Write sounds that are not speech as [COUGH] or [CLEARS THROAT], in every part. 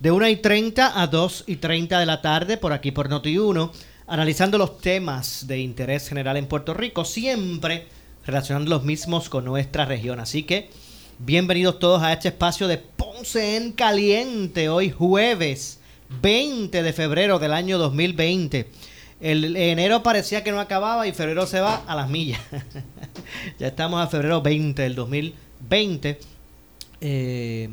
de 1 y 30 a 2 y 30 de la tarde, por aquí por Noti1, analizando los temas de interés general en Puerto Rico, siempre relacionando los mismos con nuestra región. Así que bienvenidos todos a este espacio de Ponce en Caliente, hoy jueves 20 de febrero del año 2020. El enero parecía que no acababa y febrero se va a las millas. [LAUGHS] ya estamos a febrero 20 del 2020. Eh,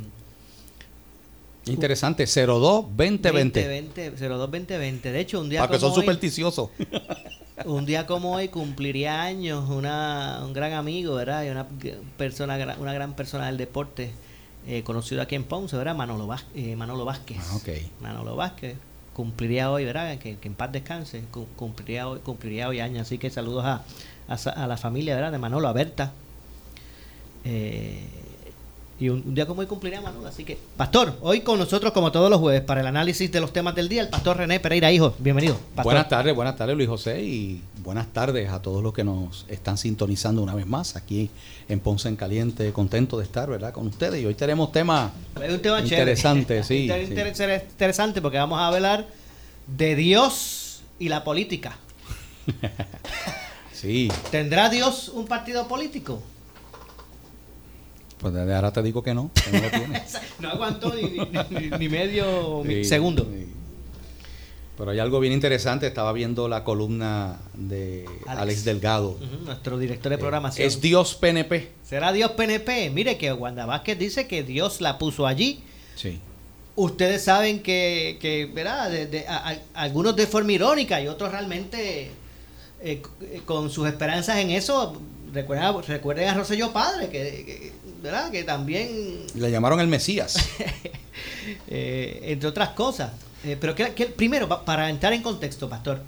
Interesante, 02-2020. 02-2020. De hecho, un día Para que como son hoy, supersticiosos. [LAUGHS] un día como hoy cumpliría años una, un gran amigo, ¿verdad? Y una persona, una gran persona del deporte, eh, conocido aquí en Ponce, ¿verdad? Manolo, Vázquez, eh, Manolo Vázquez. Ah, ok. Manolo Vázquez cumpliría hoy, ¿verdad? Que, que en paz descanse, cu- cumpliría hoy, cumpliría hoy años. Así que saludos a, a la familia, ¿verdad? De Manolo, a Berta. Eh, y un, un día como hoy cumpliría Manolo. Así que, Pastor, hoy con nosotros, como todos los jueves, para el análisis de los temas del día, el Pastor René Pereira, hijo. Bienvenido. Pastor. Buenas tardes, buenas tardes Luis José y buenas tardes a todos los que nos están sintonizando una vez más aquí en Ponce en Caliente. Contento de estar, ¿verdad? Con ustedes y hoy tenemos temas Es un tema interesante, sí, [LAUGHS] sí. inter- Interesante porque vamos a hablar de Dios y la política. [LAUGHS] Sí, ¿Tendrá Dios un partido político? Pues desde ahora te digo que no, que no lo [LAUGHS] tiene. No aguantó ni, ni- ni- ni medio Sí, segundo. sí. Pero hay algo bien interesante, estaba viendo la columna de Alex. Alex, Delgado. Nuestro director de programación. Es Dios PNP. ¿Será Dios PNP? Mire que Wanda Vázquez dice que Dios la puso allí. Sí. Ustedes saben que, que ¿verdad? De- de- a- a- algunos de forma irónica y otros realmente eh, eh, con sus esperanzas en eso. Recuerden, recuerden a Rosselló Padre, que, que- ¿verdad? que también Le llamaron el Mesías. [LAUGHS] eh, entre otras cosas. Eh, pero que, que- primero, pa- para entrar en contexto, pastor,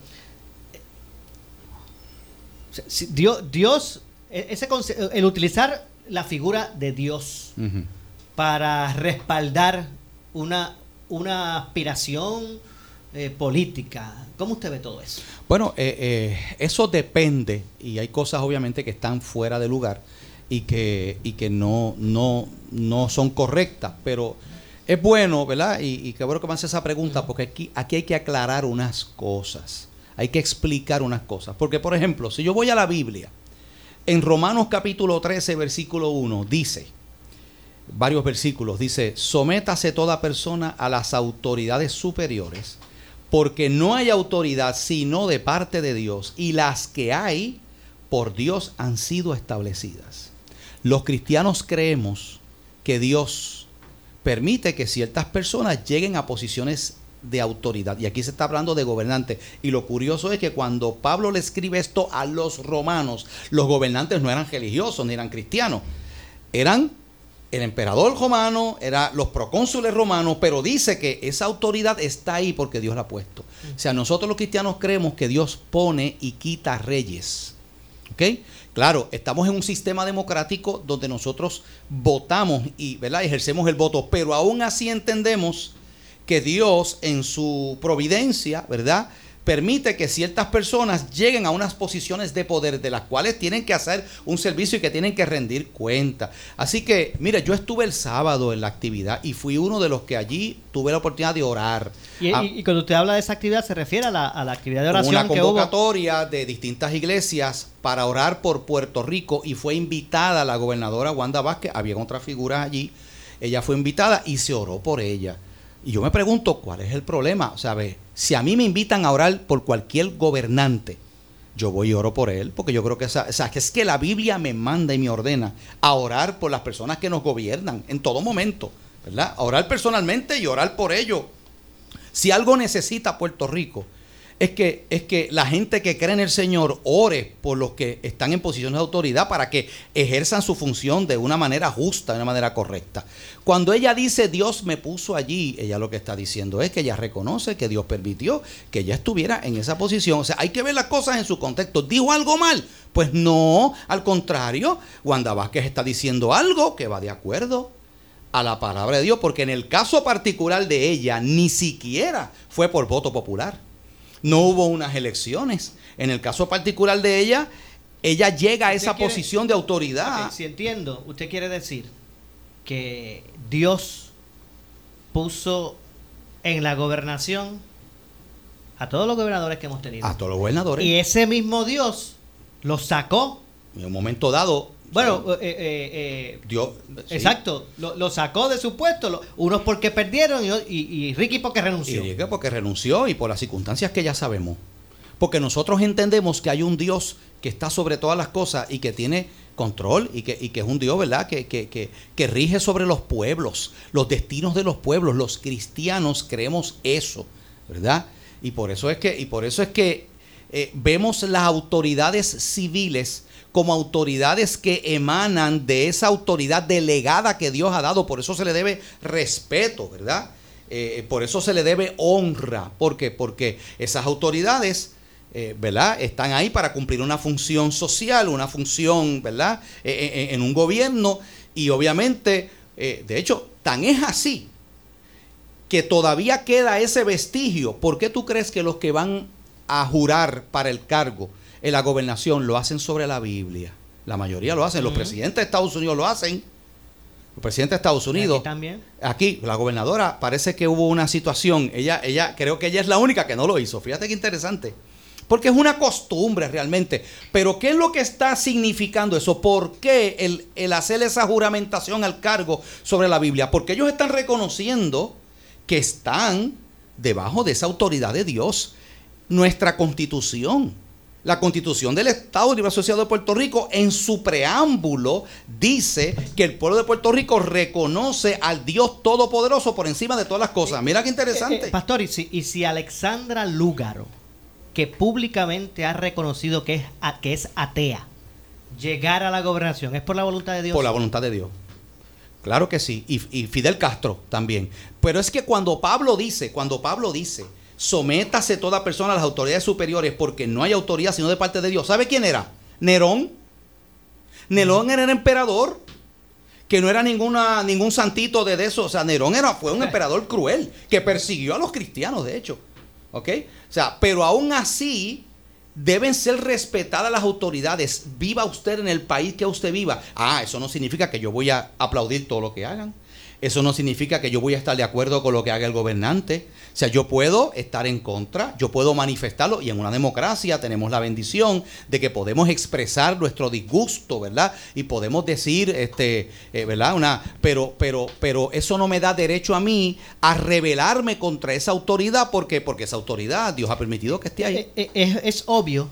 Dios, Dios e- ese el utilizar la figura de Dios para respaldar una, una aspiración eh, política, ¿cómo usted ve todo eso? Bueno, eh, eh, eso depende y hay cosas obviamente que están fuera de lugar y que, y que no, no, no son correctas, pero es bueno, ¿verdad? Y, y qué bueno que me hace esa pregunta porque aquí, aquí hay que aclarar unas cosas, hay que explicar unas cosas. Porque, por ejemplo, si yo voy a la Biblia, en Romanos capítulo 13, versículo 1, dice, varios versículos, dice, sométase toda persona a las autoridades superiores, porque no hay autoridad sino de parte de Dios, y las que hay por Dios han sido establecidas. Los cristianos creemos que Dios permite que ciertas personas lleguen a posiciones de autoridad. Y aquí se está hablando de gobernantes. Y lo curioso es que cuando Pablo le escribe esto a los romanos, los gobernantes no eran religiosos ni eran cristianos. Eran el emperador romano, eran los procónsules romanos, pero dice que esa autoridad está ahí porque Dios la ha puesto. O sea, nosotros los cristianos creemos que Dios pone y quita reyes. ¿Ok? Claro, estamos en un sistema democrático donde nosotros votamos y ¿verdad? ejercemos el voto, pero aún así entendemos que Dios en su providencia, ¿verdad? Permite que ciertas personas lleguen a unas posiciones de poder de las cuales tienen que hacer un servicio y que tienen que rendir cuenta. Así que, mire, yo estuve el sábado en la actividad y fui uno de los que allí tuve la oportunidad de orar. Y, Ah, y- cuando usted habla de esa actividad, se refiere a la, a la actividad de oración una que hubo. convocatoria de distintas iglesias para orar por Puerto Rico y fue invitada la gobernadora Wanda Vázquez, había otras figuras allí, ella fue invitada y se oró por ella. Y yo me pregunto, ¿cuál es el problema? O sea, si a mí me invitan a orar por cualquier gobernante, yo voy y oro por él, porque yo creo que, esa, que es que la Biblia me manda y me ordena a orar por las personas que nos gobiernan en todo momento, ¿verdad? A orar personalmente y orar por ellos. Si algo necesita Puerto Rico, es que, es que la gente que cree en el Señor ore por los que están en posiciones de autoridad para que ejerzan su función de una manera justa, de una manera correcta. Cuando ella dice Dios me puso allí, ella lo que está diciendo es que ella reconoce que Dios permitió que ella estuviera en esa posición. O sea, hay que ver las cosas en su contexto. ¿Dijo algo mal? Pues no, al contrario, Wanda Vázquez está diciendo algo que va de acuerdo a la palabra de Dios, porque en el caso particular de ella, ni siquiera fue por voto popular no hubo unas elecciones. En el caso particular de ella, ella llega a esa posición de autoridad. si entiendo, usted quiere decir que Dios puso en la gobernación a todos los gobernadores que hemos tenido. A todos los gobernadores. Y ese mismo Dios los sacó. En un momento dado. Bueno, eh, eh, eh, Dios, exacto, lo, sacó de su puesto, unos porque perdieron y, Ricky porque renunció. Y Ricky porque renunció y por las circunstancias que ya sabemos. Porque nosotros entendemos que hay un Dios que está sobre todas las cosas y que tiene control y que, y que es un Dios, ¿verdad? Que, que, que, que, rige sobre los pueblos, los destinos de los pueblos. Los cristianos creemos eso, ¿verdad? Y por eso es que, y por eso es que vemos las autoridades civiles como autoridades que emanan de esa autoridad delegada que Dios ha dado. Por eso se le debe respeto, ¿verdad? Eh, por eso se le debe honra. ¿Por qué? Porque esas autoridades, eh, ¿verdad? Están ahí para cumplir una función social, una función, ¿verdad? Eh, en un gobierno. Y obviamente, de hecho, tan es así que todavía queda ese vestigio. ¿Por qué tú crees que los que van a jurar para el cargo en la gobernación lo hacen sobre la Biblia. La mayoría lo hacen. Los presidentes de Estados Unidos lo hacen. Los presidentes de Estados Unidos. Aquí también. Aquí, la gobernadora, parece que hubo una situación. Ella, ella, creo que ella es la única que no lo hizo. Fíjate qué interesante. Porque es una costumbre realmente. Pero ¿qué es lo que está significando eso? ¿Por qué el, el hacer esa juramentación al cargo sobre la Biblia? Porque ellos están reconociendo que están debajo de esa autoridad de Dios. Nuestra constitución la constitución del Estado Libre Asociado de Puerto Rico, en su preámbulo, dice que el pueblo de Puerto Rico reconoce al Dios Todopoderoso por encima de todas las cosas. Mira qué interesante. Eh, eh, pastor, y si, y si Alexandra Lúgaro, que públicamente ha reconocido que es, que es atea, llegara a la gobernación, ¿es por la voluntad de Dios? Por la voluntad de Dios. Claro que sí. Y, y Fidel Castro también. Pero es que cuando Pablo dice, cuando Pablo dice sométase toda persona a las autoridades superiores porque no hay autoridad sino de parte de Dios. ¿Sabe quién era? Nerón. Nerón era el emperador, que no era ninguna, ningún santito de eso. O sea, Nerón era, fue un [LAUGHS] emperador cruel, que persiguió a los cristianos, de hecho. ¿Ok? O sea, pero aún así deben ser respetadas las autoridades. Viva usted en el país que usted viva. Ah, eso no significa que yo voy a aplaudir todo lo que hagan. Eso no significa que yo voy a estar de acuerdo con lo que haga el gobernante. O sea, yo puedo estar en contra, yo puedo manifestarlo y en una democracia tenemos la bendición de que podemos expresar nuestro disgusto, ¿verdad? Y podemos decir, este, eh, ¿verdad? Una, pero, pero, pero eso no me da derecho a mí a rebelarme contra esa autoridad porque, porque esa autoridad Dios ha permitido que esté ahí. Eh, eh, es, es obvio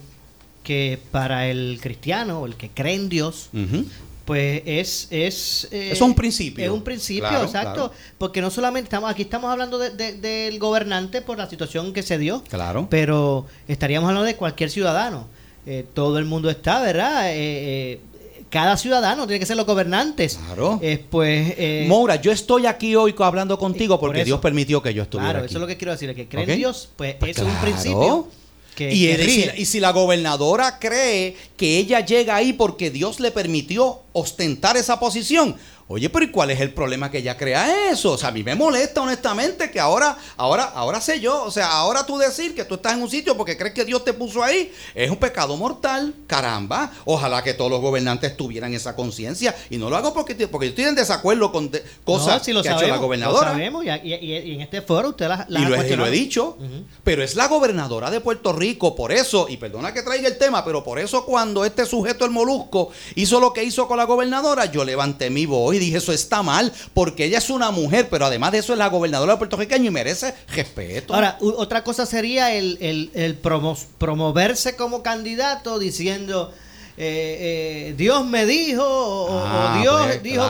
que para el cristiano, el que cree en Dios, pues es es eh, es un principio. es un principio exacto. porque no solamente estamos aquí estamos hablando del gobernante por la situación que se dio claro. pero estaríamos hablando de cualquier ciudadano. Eh, todo el mundo está verdad eh, cada ciudadano tiene que ser los gobernantes. Claro. pues, Moura, yo estoy aquí hoy hablando contigo porque Dios permitió que yo estuviera claro, eso es lo que quiero decir, que creen en Dios, pues, pues es un principio y, y, si, la gobernadora cree que ella llega ahí porque Dios le permitió ostentar esa posición, Oye, pero ¿y cuál es el problema que ella crea eso? O sea, a mí me molesta honestamente que ahora, ahora, ahora sé yo, o sea, ahora tú decir que tú estás en un sitio porque crees que Dios te puso ahí, es un pecado mortal, caramba. Ojalá que todos los gobernantes tuvieran esa conciencia y no lo hago porque, porque yo estoy en desacuerdo con cosas que ha hecho la gobernadora. Lo sabemos y, en este foro usted las la y, lo, y lo he dicho, pero es la gobernadora de Puerto Rico, por eso, y perdona que traiga el tema, pero por eso cuando este sujeto, el molusco, hizo lo que hizo con la gobernadora, yo levanté mi voz y dije, eso está mal, porque ella es una mujer, pero además de eso es la gobernadora de Puerto Rico y merece respeto. Ahora, otra cosa sería el, el, promoverse como candidato diciendo... Eh, eh, Dios me dijo o, ah, Dios pues, dijo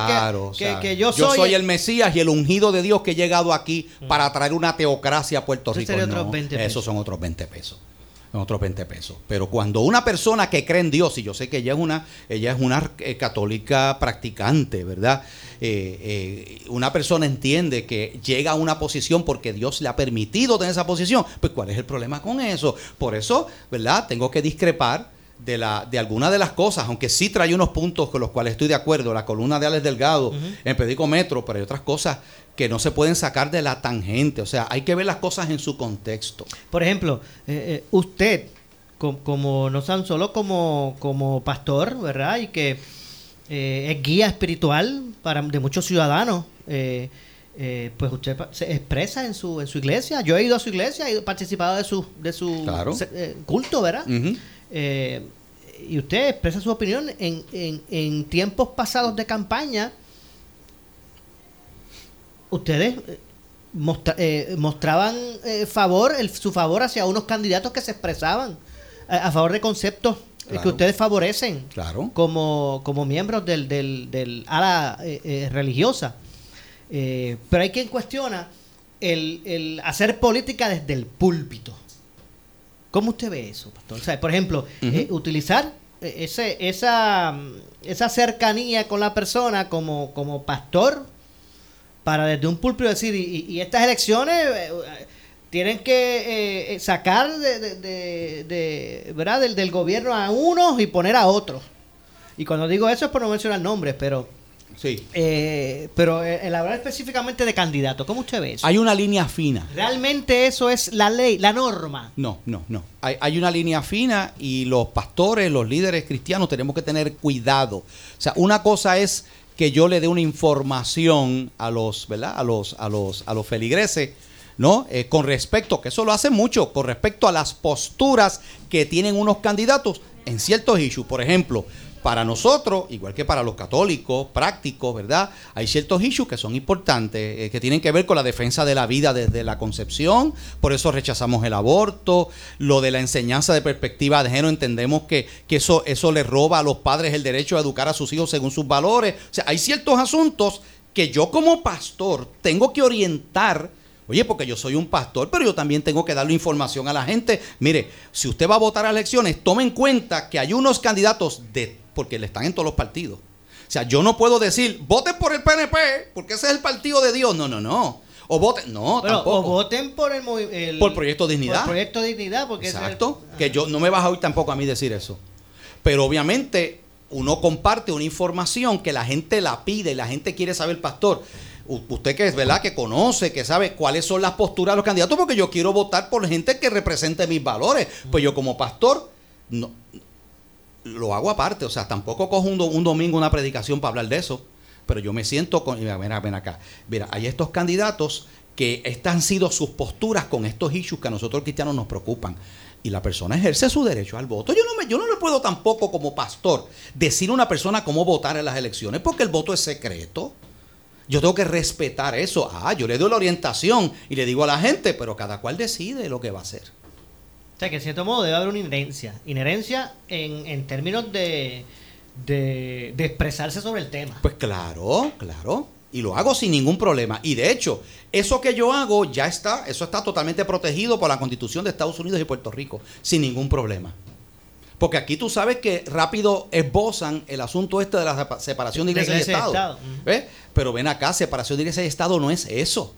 que, yo soy, yo soy el Mesías y el ungido de Dios que he llegado aquí mm. para traer una teocracia a Puerto Rico. esos son otros 20 pesos otros 20 pesos. Pero cuando una persona que cree en Dios, y yo sé que ella es una, ella es una eh, católica practicante, ¿verdad? Eh, eh, una persona entiende que llega a una posición porque Dios le ha permitido tener esa posición, pues ¿cuál es el problema con eso? Por eso, ¿verdad? Tengo que discrepar de, la, de algunas de las cosas, aunque sí trae unos puntos con los cuales estoy de acuerdo, la columna de Alex Delgado en Pedico Metro, pero hay otras cosas que no se pueden sacar de la tangente, o sea, hay que ver las cosas en su contexto. Por ejemplo, eh, eh, usted, como, no tan solo como, como pastor, ¿verdad? Y que eh, es guía espiritual para de muchos ciudadanos, pues usted se expresa en su, en su iglesia. Yo he ido a su iglesia, he participado de su, de su culto, ¿verdad? y usted expresa su opinión en, en, en tiempos pasados de campaña ustedes eh, eh, mostraban eh, favor, su favor hacia unos candidatos que se expresaban a, favor de conceptos que ustedes favorecen claro. como, como miembros del, del, del ala religiosa. pero hay quien cuestiona el, el, hacer política desde el púlpito. ¿Cómo usted ve eso, pastor? por ejemplo, utilizar ese, esa, esa cercanía con la persona como, como pastor para desde un púlpito decir, y, estas elecciones eh, tienen que eh, eh, sacar de, ¿verdad? Del, gobierno a unos y poner a otros. Y cuando digo eso es por no mencionar nombres, pero... Sí. pero el hablar específicamente de candidatos, ¿cómo usted ve eso? Hay una línea fina. ¿Realmente eso es la ley, la norma? No, no, no. Hay, hay, una línea fina y los pastores, los líderes cristianos tenemos que tener cuidado. O sea, una cosa es que yo le dé una información a los, ¿verdad? A los, a los, a los feligreses, ¿no? Eh, con respecto, que eso lo hace mucho, con respecto a las posturas que tienen unos candidatos en ciertos issues. Por ejemplo, para nosotros, igual que para los católicos prácticos, ¿verdad? Hay ciertos issues que son importantes, eh, que tienen que ver con la defensa de la vida desde la concepción, por eso rechazamos el aborto, lo de la enseñanza de perspectiva de género, entendemos que, que eso, eso le roba a los padres el derecho a educar a sus hijos según sus valores. O sea, hay ciertos asuntos que yo como pastor tengo que orientar. Oye, porque yo soy un pastor, pero yo también tengo que darle información a la gente. Mire, si usted va a votar a elecciones, tome en cuenta que hay unos candidatos de porque le están en todos los partidos. O sea, yo no puedo decir, voten por el PNP, porque ese es el partido de Dios. No, no, no. O voten, no, tampoco. O voten por el, por Proyecto Dignidad. Por Proyecto Dignidad, porque Exacto. Que yo no me vas a oír tampoco a mí decir eso. Pero obviamente uno comparte una información que la gente la pide y la gente quiere saber, pastor. Usted que es verdad, que conoce, que sabe cuáles son las posturas de los candidatos, porque yo quiero votar por gente que represente mis valores. Pues yo como pastor, no, lo hago aparte, o sea, tampoco cojo un, domingo una predicación para hablar de eso, pero yo me siento con, mira, ven acá, mira, hay estos candidatos que estas han sido sus posturas con estos issues que a nosotros cristianos nos preocupan. Y la persona ejerce su derecho al voto. Yo no, me, yo no le puedo tampoco como pastor decir a una persona cómo votar en las elecciones porque el voto es secreto. Yo tengo que respetar eso. Ah, yo le doy la orientación y le digo a la gente, pero cada cual decide lo que va a hacer. O sea, que en cierto modo debe haber una inherencia. Inherencia en, en términos de, de, expresarse sobre el tema. Pues claro, claro. Y lo hago sin ningún problema. Y de hecho, eso que yo hago ya está, eso está totalmente protegido por la Constitución de Estados Unidos y Puerto Rico, sin ningún problema. Porque aquí tú sabes que rápido esbozan el asunto este de la separación de iglesia, y Estado. Pero ven acá, separación de iglesia y Estado no es eso.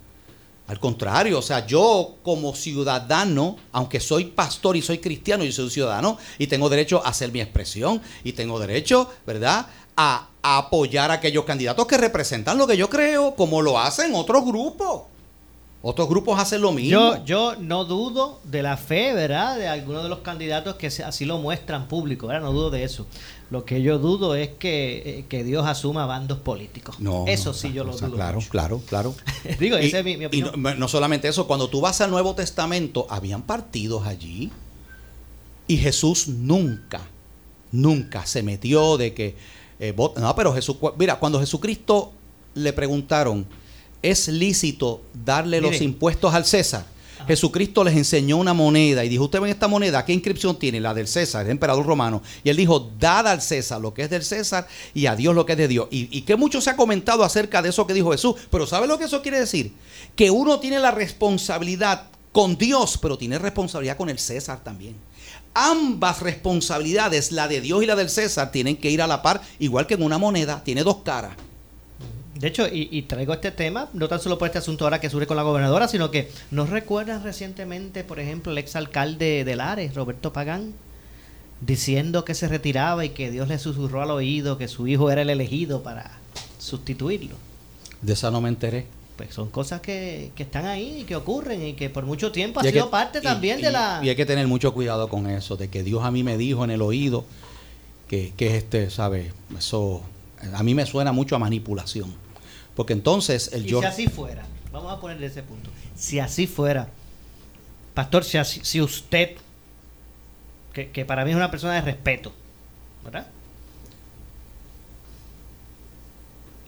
Al contrario, o sea, yo como ciudadano, aunque soy pastor y soy cristiano, yo soy un ciudadano y tengo derecho a hacer mi expresión y tengo derecho, ¿verdad?, a, apoyar a aquellos candidatos que representan lo que yo creo, como lo hacen otros grupos. Otros grupos hacen lo mismo. Yo, yo no dudo de la fe, ¿verdad? De algunos de los candidatos que así lo muestran público, ¿verdad? No dudo de eso. Lo que yo dudo es que, eh, Dios asuma bandos políticos. No, eso sí yo lo dudo. Claro, claro, claro. [LAUGHS] Digo, esa es mi, opinión. Y no, solamente eso, cuando tú vas al Nuevo Testamento, habían partidos allí. Y Jesús nunca, nunca se metió de que... Eh, no, pero Jesús, mira, cuando Jesucristo le preguntaron, ¿es lícito darle los impuestos al César? Jesucristo les enseñó una moneda y dijo, usted ven esta moneda, ¿qué inscripción tiene? La del César, el emperador romano. Y él dijo, dad al César lo que es del César y a Dios lo que es de Dios. Y, y que mucho se ha comentado acerca de eso que dijo Jesús. Pero ¿sabe lo que eso quiere decir? Que uno tiene la responsabilidad con Dios, pero tiene responsabilidad con el César también. Ambas responsabilidades, la de Dios y la del César, tienen que ir a la par, igual que en una moneda, tiene dos caras. De hecho, y, y traigo este tema, no tan solo por este asunto ahora que surge con la gobernadora, sino que ¿nos recuerdan recientemente, por ejemplo, el exalcalde de Lares, Roberto Pagán, diciendo que se retiraba y que Dios le susurró al oído que su hijo era el elegido para sustituirlo? De esa no me enteré. Pues son cosas que, que están ahí y que ocurren y que por mucho tiempo ha sido que- parte y- también y- de la... Y hay que tener mucho cuidado con eso, de que Dios a mí me dijo en el oído que, que es este, ¿sabe? Eso a mí me suena mucho a manipulación. Porque entonces el yo. si así fuera, vamos a ponerle ese punto. Si así fuera, pastor, si, así- si usted, que, que para mí es una persona de respeto, ¿verdad?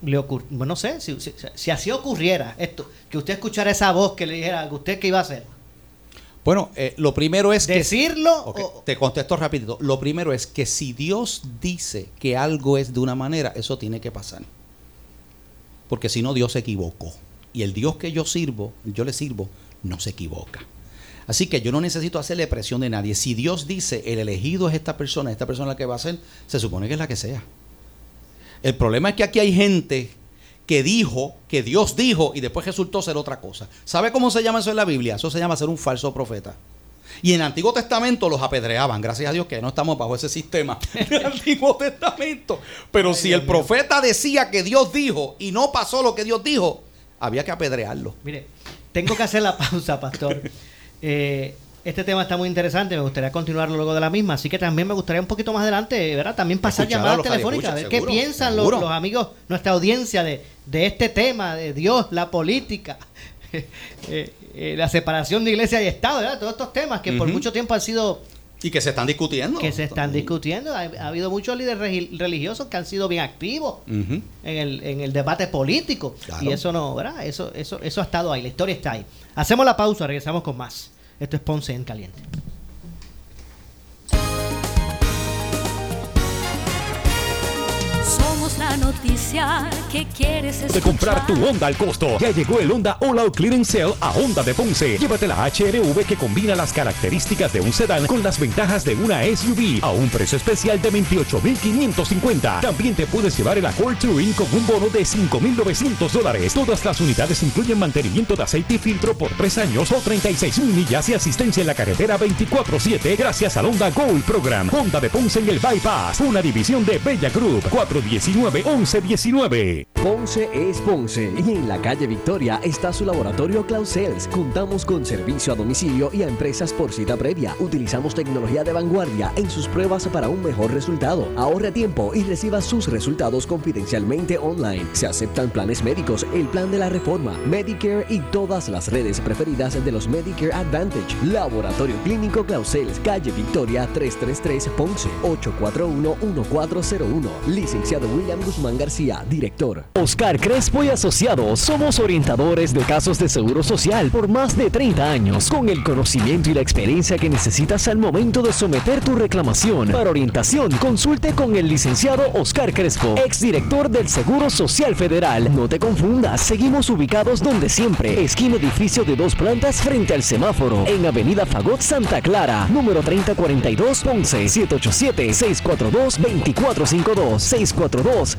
Le ocur- bueno, no sé, si, si- si así ocurriera esto, que usted escuchara esa voz que le dijera a usted qué iba a hacer, Bueno, eh, lo primero es que. decirlo o- te contesto rapidito. Lo primero es que si Dios dice que algo es de una manera, eso tiene que pasar. Porque si no, Dios se equivocó. Y el Dios que yo sirvo, yo le sirvo, no se equivoca. Así que yo no necesito hacerle presión de nadie. Si Dios dice, el elegido es esta persona, esta persona la que va a ser, se supone que es la que sea. El problema es que aquí hay gente que dijo, que Dios dijo, y después resultó ser otra cosa. ¿Sabe cómo se llama eso en la Biblia? Eso se llama ser un falso profeta. Y en el Antiguo Testamento los apedreaban. Gracias a Dios que no estamos bajo ese sistema [LAUGHS] del Antiguo Testamento. Pero Ay, si Dios el profeta decía que Dios dijo y no pasó lo que Dios dijo, había que apedrearlo. Mire, tengo que hacer la [LAUGHS] pausa, pastor. Eh, este tema está muy interesante, me gustaría continuarlo luego de la misma, así que también me gustaría un poquito más adelante, ¿verdad? También pasar Escuchar llamadas telefónicas, a ver qué piensan los amigos, nuestra audiencia de, de este tema, de Dios, la política, [LAUGHS] eh, eh, la separación de iglesia y Estado, ¿verdad? Todos estos temas que por mucho tiempo han sido, Y que se están discutiendo. que se están discutiendo. Ha, ha habido muchos líderes religiosos que han sido bien activos en el, en el debate político. Claro. Y eso no, ¿verdad? Eso, eso, eso ha estado ahí, la historia está ahí. Hacemos la pausa, regresamos con más. Esto es Ponce en Caliente. La noticia que quieres escuchar. de comprar tu Honda al costo. Ya llegó el Honda All Out Clearance Sale a Honda de Ponce. Llévate la HRV que combina las características de un sedán con las ventajas de una SUV a un precio especial de 28.550. También te puedes llevar el Accord Touring con un bono de 5.900 dólares. Todas las unidades incluyen mantenimiento de aceite y filtro por 3 años o 36 millas y asistencia en la carretera 24-7 gracias al Honda Gold Program. Honda de Ponce en el Bypass, una división de Bella Group 419-1119. Ponce es Ponce y en la calle Victoria está su laboratorio Clausel's. Contamos con servicio a domicilio y a empresas por cita previa. Utilizamos tecnología de vanguardia en sus pruebas para un mejor resultado. Ahorre tiempo y reciba sus resultados confidencialmente online. Se aceptan planes médicos, el plan de la reforma, Medicare y todas las redes preferidas de los Medicare Advantage. Laboratorio Clínico Clausel's, calle Victoria 333 Ponce 841-1401. Licenciado William Guzmán García, director. Oscar Crespo y Asociados somos orientadores de casos de seguro social por más de 30 años, con el conocimiento y la experiencia que necesitas al momento de someter tu reclamación. Para orientación, consulte con el licenciado Oscar Crespo, exdirector del Seguro Social Federal. No te confundas, seguimos ubicados donde siempre, esquina edificio de dos plantas frente al semáforo, en Avenida Fagot Santa Clara, número 3042 Ponce, 787-642-2452, 642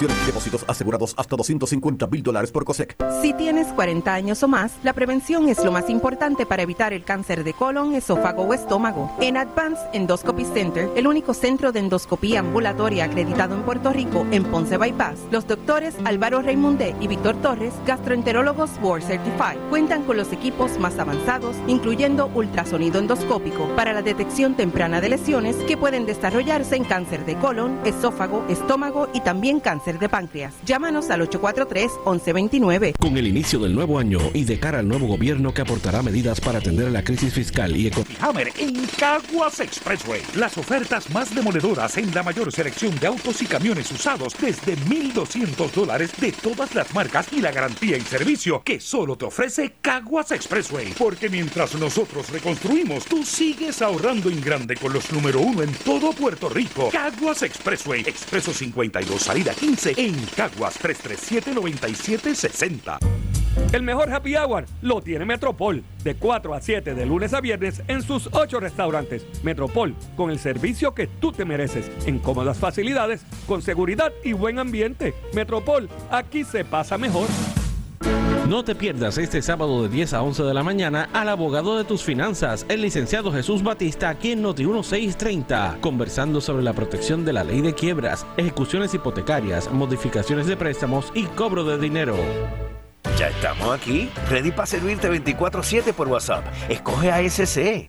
Y depósitos asegurados hasta 250 mil dólares por COSEC. Si tienes 40 años o más, la prevención es lo más importante para evitar el cáncer de colon, esófago o estómago. En Advanced Endoscopy Center, el único centro de endoscopía ambulatoria acreditado en Puerto Rico, en Ponce Bypass, los doctores Álvaro Raymondé y Víctor Torres, gastroenterólogos Board Certified, cuentan con los equipos más avanzados, incluyendo ultrasonido endoscópico, para la detección temprana de lesiones que pueden desarrollarse en cáncer de colon, esófago, estómago y también cáncer de páncreas. Llámanos al 843-1129. Con el inicio del nuevo año y de cara al nuevo gobierno que aportará medidas para atender la crisis fiscal y económica. Hammer en Caguas Expressway. Las ofertas más demoledoras en la mayor selección de autos y camiones usados desde 1,200 dólares de todas las marcas y la garantía y servicio que solo te ofrece Caguas Expressway. Porque mientras nosotros reconstruimos, tú sigues ahorrando en grande con los número uno en todo Puerto Rico. Caguas Expressway. Expreso 52, salida 15 en Caguas 337-9760. El mejor happy hour lo tiene Metropol, de 4 a 7 de lunes a viernes en sus 8 restaurantes. Metropol, con el servicio que tú te mereces, en cómodas facilidades, con seguridad y buen ambiente. Metropol, aquí se pasa mejor. No te pierdas este sábado de 10 a 11 de la mañana al abogado de tus finanzas, el licenciado Jesús Batista, aquí en Noti 1630, conversando sobre la protección de la ley de quiebras, ejecuciones hipotecarias, modificaciones de préstamos y cobro de dinero. Ya estamos aquí, ready para servirte 24/7 por WhatsApp. Escoge ASC.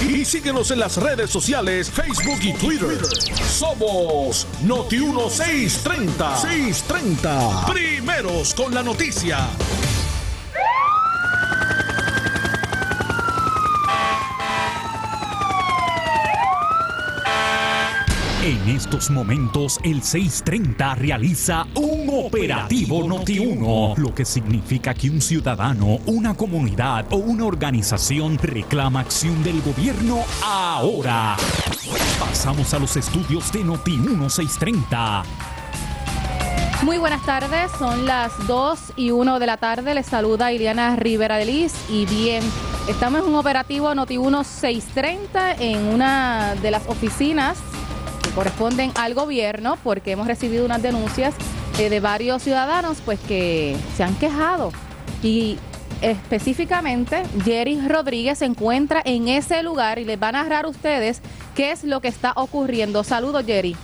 y síguenos en las redes sociales Facebook y Twitter. Somos Noti 1630. 630. Primeros con la noticia. En estos momentos, el 630 realiza un operativo Noti1, lo que significa que un ciudadano, una comunidad o una organización reclama acción del gobierno ahora. Pasamos a los estudios de Noti1 630. Muy buenas tardes, son las 2 y 1 de la tarde. Les saluda Iliana Rivera de Liz y bien, estamos en un operativo Noti1 630 en una de las oficinas corresponden al gobierno porque hemos recibido unas denuncias eh, de varios ciudadanos pues que se han quejado y específicamente Jerry Rodríguez se encuentra en ese lugar y les va a narrar a ustedes qué es lo que está ocurriendo. Saludos Jerry.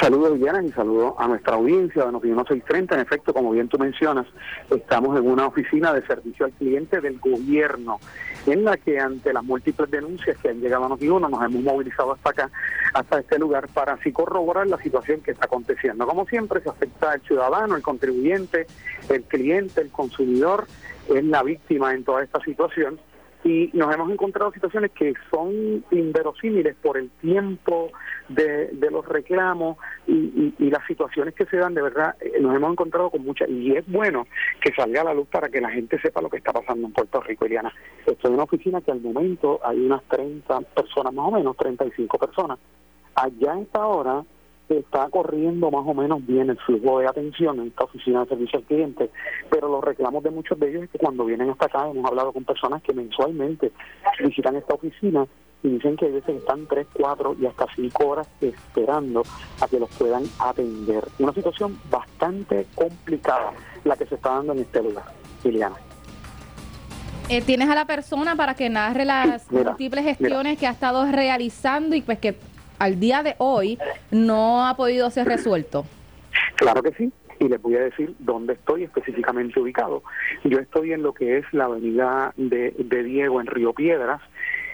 Saludos, Diana, y saludos a nuestra audiencia de Notiuno 630. En efecto, como bien tú mencionas, estamos en una oficina de servicio al cliente del gobierno, en la que ante las múltiples denuncias que han llegado a Notiuno, nos hemos movilizado hasta acá, hasta este lugar, para así corroborar la situación que está aconteciendo. Como siempre, se afecta al ciudadano, el contribuyente, el cliente, el consumidor, es la víctima en toda esta situación y nos hemos encontrado situaciones que son inverosímiles por el tiempo de, de los reclamos y, y, las situaciones que se dan, de verdad, eh, nos hemos encontrado con muchas, y es bueno que salga a la luz para que la gente sepa lo que está pasando en Puerto Rico, Eliana. Estoy en una oficina que al momento hay unas 30 personas, más o menos, 35 personas. Allá en esta hora está corriendo más o menos bien el flujo de atención en esta oficina de servicio al cliente, pero los reclamos de muchos de ellos es que cuando vienen hasta acá, hemos hablado con personas que mensualmente visitan esta oficina y dicen que a veces están tres, cuatro y hasta cinco horas esperando a que los puedan atender. Una situación bastante complicada la que se está dando en este lugar, Liliana. Eh, ¿Tienes a la persona para que narre las mira, múltiples gestiones mira. que ha estado realizando y pues que al día de hoy no ha podido ser resuelto? Claro que sí, y les voy a decir dónde estoy específicamente ubicado. Yo estoy en lo que es la avenida de, de, Diego en Río Piedras,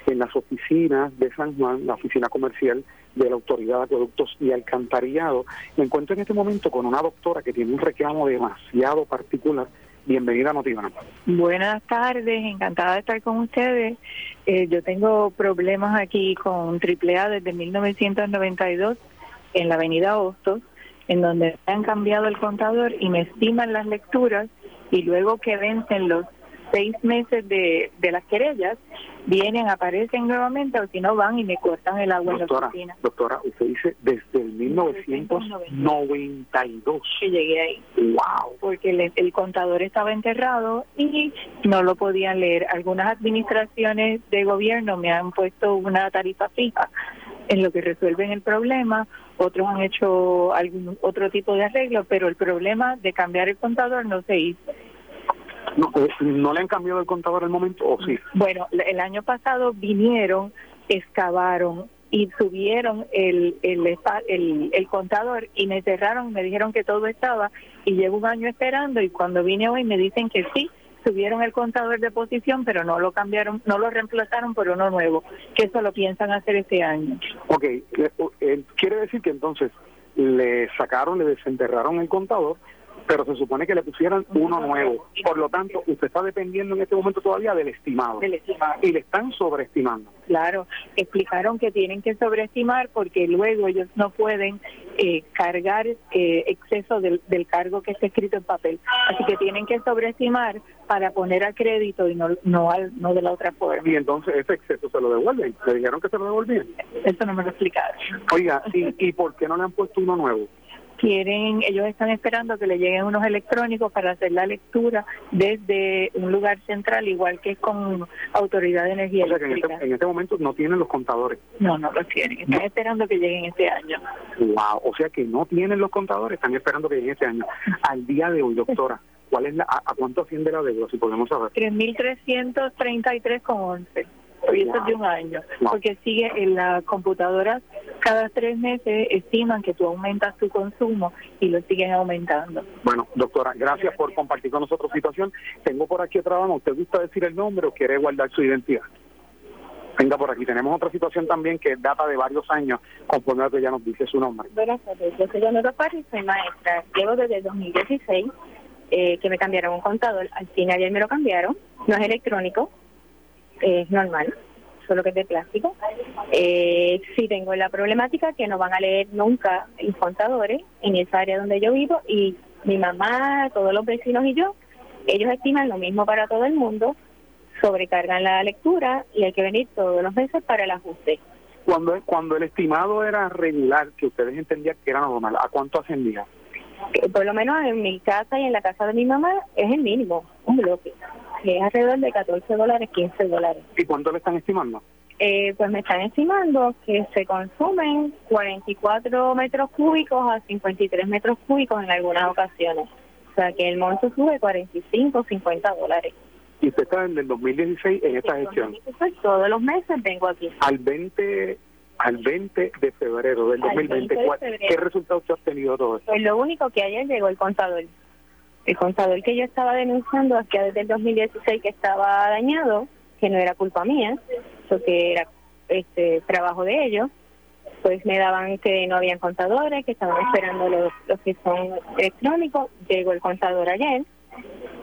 en las oficinas de San Juan, la oficina comercial de la Autoridad de Acueductos y Alcantarillado. Me encuentro en este momento con una doctora que tiene un reclamo demasiado particular. Bienvenida a. Buenas tardes, encantada de estar con ustedes. Eh, yo tengo problemas aquí con AAA desde 1992 en la avenida Hostos, en donde han cambiado el contador y me estiman las lecturas y luego que vencen los seis meses de, de las querellas, vienen, aparecen nuevamente o si no van y me cortan el agua en la Doctora, oficina. doctora, usted dice desde el 1992. Que llegué ahí. ¡Wow! Porque el, el contador estaba enterrado y no lo podían leer. Algunas administraciones de gobierno me han puesto una tarifa fija en lo que resuelven el problema, otros han hecho algún otro tipo de arreglo, pero el problema de cambiar el contador no se hizo. No, eh, ¿No le han cambiado el contador al momento o sí? Bueno, el año pasado vinieron, excavaron y subieron el, el, el contador y me cerraron, me dijeron que todo estaba y llevo un año esperando y cuando vine hoy me dicen que sí, subieron el contador de posición pero no lo cambiaron, no lo reemplazaron por uno nuevo, que eso lo piensan hacer este año. Ok, eh, eh, quiere decir que entonces le sacaron, le desenterraron el contador, pero se supone que le pusieran uno nuevo. Por lo tanto, usted está dependiendo en este momento todavía del estimado. Del estimado. Y le están sobreestimando. Claro, explicaron que tienen que sobreestimar porque luego ellos no pueden eh, cargar eh, exceso del, del cargo que está escrito en papel. Así que tienen que sobreestimar para poner a crédito y no, no, al- no de la otra forma. Y entonces ese exceso se lo devuelven. Le dijeron que se lo devolvían. Eso no me lo explicaron. Oiga, ¿y, ¿y por qué no le han puesto uno nuevo? Quieren, ellos están esperando que le lleguen unos electrónicos para hacer la lectura desde un lugar central, igual que es con Autoridad de Energía O sea que en Eléctrica. este, en este momento no tienen los contadores. No, no los tienen. Están esperando que lleguen este año. Wow, o sea que no tienen los contadores, están esperando que llegue este año. Al día de hoy, doctora, ¿cuál es la, a, a cuánto asciende la deuda, si podemos saber? 3.333,11. Y eso es de un año. Wow. Porque sigue en las computadoras, cada tres meses estiman que tú aumentas tu consumo y lo siguen aumentando. Bueno, doctora, gracias por compartir con nosotros situación. Tengo por aquí otra dama. ¿Usted gusta decir el nombre o quiere guardar su identidad? Venga por aquí. Tenemos otra situación también que data de varios años, conforme a lo que ya nos dice su nombre. Buenas tardes, yo soy Leonora Parry, soy maestra. Llevo desde el 2016 eh, que me cambiaron un contador. Al fin ayer me lo cambiaron. No es electrónico, es normal, solo que es de plástico. Eh, sí tengo la problemática que no van a leer nunca los contadores en esa área donde yo vivo y mi mamá, todos los vecinos y yo, ellos estiman lo mismo para todo el mundo, sobrecargan la lectura y hay que venir todos los meses para el ajuste. Cuando, cuando el estimado era regular, que ustedes entendían que era normal, ¿a cuánto ascendía? por lo menos en mi casa y en la casa de mi mamá es el mínimo, un bloque, que es alrededor de 14 dólares, 15 dólares. ¿Y cuánto le están estimando? Eh, pues me están estimando que se consumen 44 metros cúbicos a 53 metros cúbicos en algunas ocasiones. O sea que el monto sube 45, 50 dólares. Y usted está en el 2016 en esta gestión. Todos los meses vengo aquí. Al 20 al 20 de febrero del Al 2020, 20 de ¿cuál- febrero. ¿qué resultados usted ha obtenido todo esto? Pues lo único que ayer llegó el contador. El contador que yo estaba denunciando hacía desde el 2016 que estaba dañado, que no era culpa mía, eso que era este trabajo de ellos, pues me daban que no habían contadores, que estaban esperando los, los que son electrónicos. Llegó el contador ayer,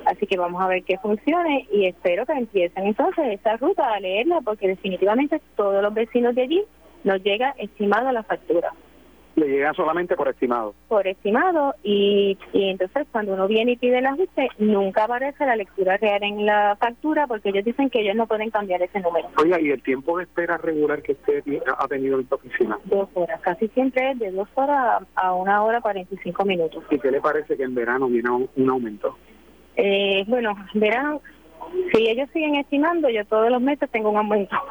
así que vamos a ver que funcione y espero que empiecen entonces esa ruta a leerla porque definitivamente todos los vecinos de allí nos llega estimado la factura Le llegan solamente por estimado. por estimado y, y entonces cuando uno viene y pide el ajuste nunca aparece la lectura real en la factura porque ellos dicen que ellos no pueden cambiar ese número. Oiga, ¿y el tiempo de espera regular que usted ha tenido en esta oficina? Dos horas, casi siempre es de dos horas a una hora cuarenta y cinco minutos. ¿Y qué le parece que en verano viene un, un aumento? Eh, bueno, verán, si ellos siguen estimando, yo todos los meses tengo un aumento. [LAUGHS]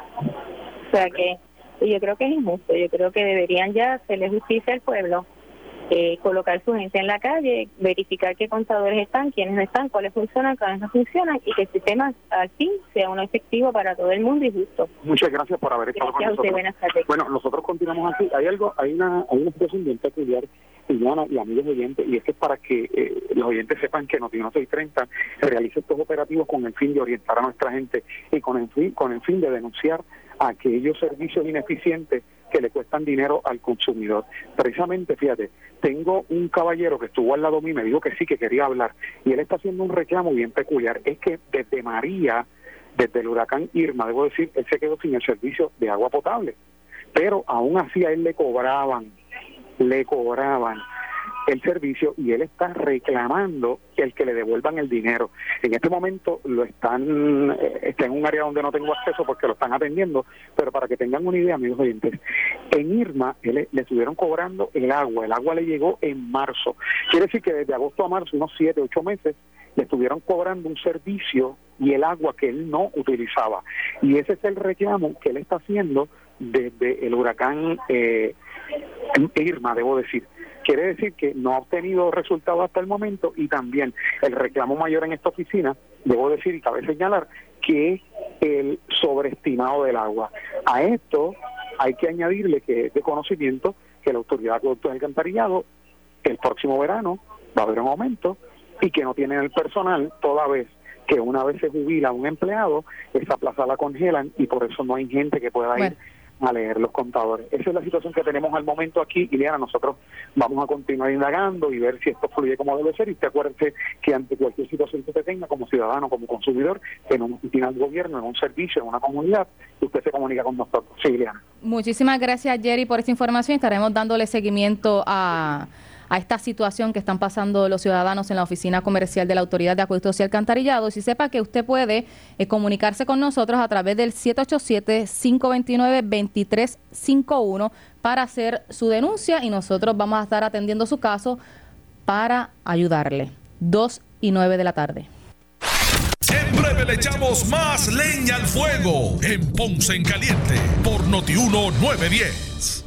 O sea que yo creo que es injusto, yo creo que deberían ya hacerle justicia al pueblo, eh, colocar su gente en la calle, verificar qué contadores están, quiénes no están, cuáles funcionan, cuáles no funcionan y que el sistema así sea uno efectivo para todo el mundo y justo. Muchas gracias por haber estado Gracias a con usted, nosotros. buenas tardes. Bueno, nosotros continuamos así. Hay algo, hay una, hay una situación bien peculiar, y amigos oyentes, y es que es para que eh, los oyentes sepan que Noticiero 630 realiza estos operativos con el fin de orientar a nuestra gente y con el fin, con el fin de denunciar aquellos servicios ineficientes que le cuestan dinero al consumidor. Precisamente, fíjate, tengo un caballero que estuvo al lado mío y me dijo que sí, que quería hablar, y él está haciendo un reclamo bien peculiar. Es que desde María, desde el huracán Irma, debo decir, él se quedó sin el servicio de agua potable, pero aún así a él le cobraban le cobraban el servicio y él está reclamando que el que le devuelvan el dinero. En este momento lo están, eh, está en un área donde no tengo acceso porque lo están atendiendo, pero para que tengan una idea, amigos oyentes, en Irma le estuvieron cobrando el agua, el agua le llegó en marzo. Quiere decir que desde agosto a marzo, unos siete, ocho meses, le estuvieron cobrando un servicio y el agua que él no utilizaba. Y ese es el reclamo que él está haciendo desde el huracán eh, Irma, debo decir. Quiere decir que no ha obtenido resultados hasta el momento y también el reclamo mayor en esta oficina, debo decir y cabe señalar, que el sobreestimado del agua. A esto hay que añadirle que es de conocimiento que la autoridad de del alcantarillado el próximo verano va a haber un aumento y que no tienen el personal toda vez que una vez se jubila un empleado, esa plaza la congelan y por eso no hay gente que pueda ir a leer los contadores. Esa es la situación que tenemos al momento aquí, Ileana. Nosotros vamos a continuar indagando y ver si esto fluye como debe ser. Y usted acuérdese que ante cualquier situación que usted tenga como ciudadano, como consumidor, en una oficina del gobierno, en un servicio, en una comunidad, usted se comunica con nosotros. Sí, Ileana. Muchísimas gracias, Jerry, por esta información. Estaremos dándole seguimiento a a esta situación que están pasando los ciudadanos en la oficina comercial de la Autoridad de Acueductos y Alcantarillados y sepa que usted puede eh, comunicarse con nosotros a través del 787-529-2351 para hacer su denuncia y nosotros vamos a estar atendiendo su caso para ayudarle. 2 y 9 de la tarde. Breve le echamos más leña al fuego en Ponce en Caliente por Notiuno 910.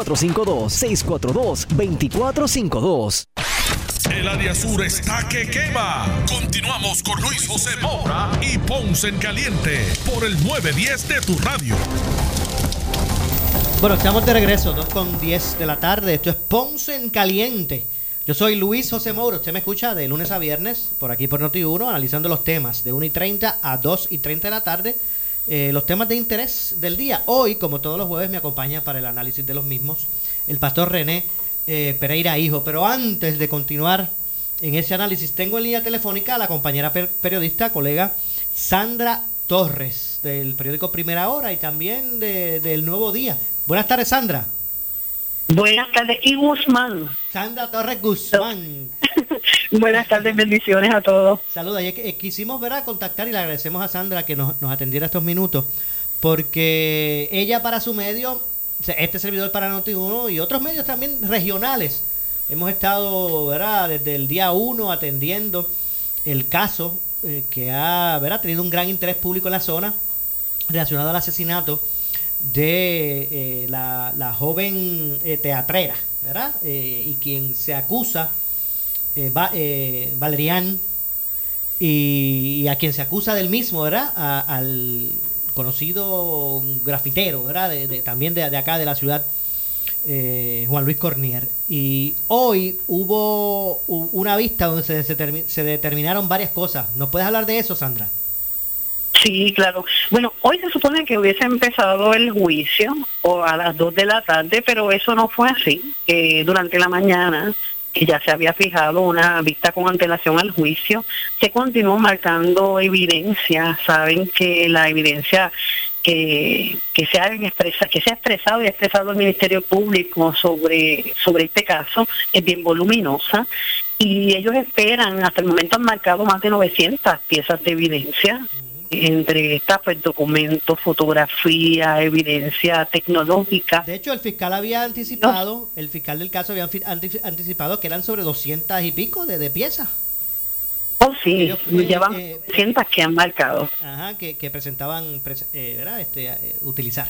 642-2452. El área sur está que quema. Continuamos con Luis José Moura y Ponce en Caliente por el 910 de tu radio. Bueno, estamos de regreso, 2 con 10 de la tarde. Esto es Ponce en Caliente. Yo soy Luis José Moura. Usted me escucha de lunes a viernes por aquí por Noti1, analizando los temas de 1 y 30 a 2 y 30 de la tarde. Eh, los temas de interés del día. Hoy, como todos los jueves, me acompaña para el análisis de los mismos el pastor René eh, Pereira Hijo. Pero antes de continuar en ese análisis, tengo en línea telefónica a la compañera periodista, colega Sandra Torres, del periódico Primera Hora y también de, del Nuevo Día. Buenas tardes, Sandra. Buenas tardes, y Guzmán. Sandra Torres Guzmán. Buenas tardes, bendiciones a todos. Saludos. Eh, quisimos ver a contactar y le agradecemos a Sandra que nos, nos atendiera estos minutos, porque ella para su medio este servidor para Noti1 y otros medios también regionales. Hemos estado, ¿verdad? Desde el día 1 atendiendo el caso eh, que ha, ¿verdad? Tenido un gran interés público en la zona relacionado al asesinato de eh, la, joven eh, teatrera, ¿verdad? y quien se acusa, Valerian, y, a quien se acusa del mismo, ¿verdad? al conocido grafitero, ¿verdad? De, también de, acá, de la ciudad, eh, Juan Luis Cornier. Y hoy hubo una vista donde se, se, determinaron varias cosas. ¿Nos puedes hablar de eso, Sandra? Sí, claro. Bueno, hoy se supone que hubiese empezado el juicio o a las 2 de la tarde, pero eso no fue así. Eh, durante la mañana, que ya se había fijado una vista con antelación al juicio, se continuó marcando evidencia. Saben que la evidencia que, que se ha expresa, que se ha expresado y expresado el Ministerio Público sobre, sobre este caso es bien voluminosa y ellos esperan, hasta el momento han marcado más de 900 piezas de evidencia entre estas pues documentos, fotografía, evidencia tecnológica. De hecho, el fiscal había anticipado, el fiscal del caso había anti- anti- anticipado que eran sobre 200 y pico de, de piezas. Oh, sí, Ellos, eh, llevan eh, 200 que han marcado. Ajá, que, que presentaban, pres- eh. Este, eh, utilizar.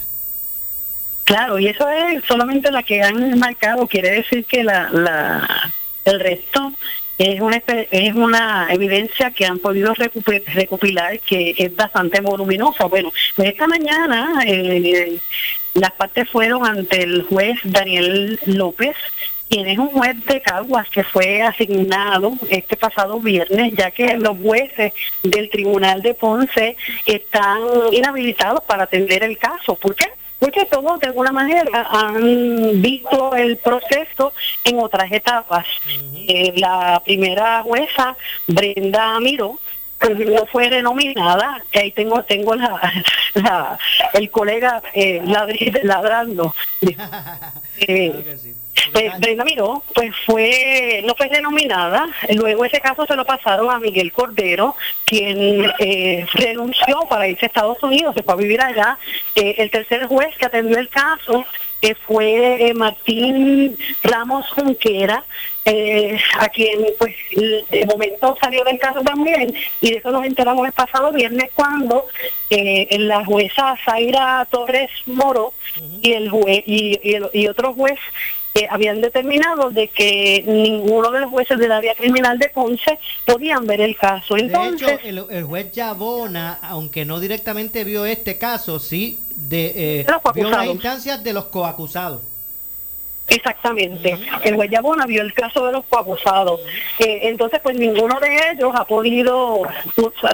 Claro, y eso es solamente la que han marcado, quiere decir que la, la el resto es una es una evidencia que han podido recopilar que es bastante voluminosa. Bueno, pues esta mañana eh, las partes fueron ante el juez Daniel López, quien es un juez de Caguas que fue asignado este pasado viernes, ya que los jueces del Tribunal de Ponce están inhabilitados para atender el caso. ¿Por qué? Porque todos de alguna manera han visto el proceso en otras etapas. Eh, la primera jueza, Brenda Miró, pues, no fue denominada, que ahí tengo tengo la, la- el colega eh, ladrando. [LAUGHS] Eh, pues, Brenda Miró, pues fue, no fue denominada, luego ese caso se lo pasaron a Miguel Cordero, quien eh, renunció para irse a Estados Unidos, se fue a vivir allá. Eh, el tercer juez que atendió el caso eh, fue eh, Martín Ramos Junquera, a quien pues de momento salió del caso también, y de eso nos enteramos el pasado viernes cuando la jueza Zaira Torres Moro y el juez y, y y otro juez eh, habían determinado de que ninguno de los jueces del área criminal de Ponce podían ver el caso. De Entonces, hecho, el, el juez Yabona, aunque no directamente vio este caso, sí de, eh, De vio las instancias de los coacusados. Exactamente. El juez Yabona vio el caso de los coacusados. Eh, entonces, pues ninguno de ellos ha podido,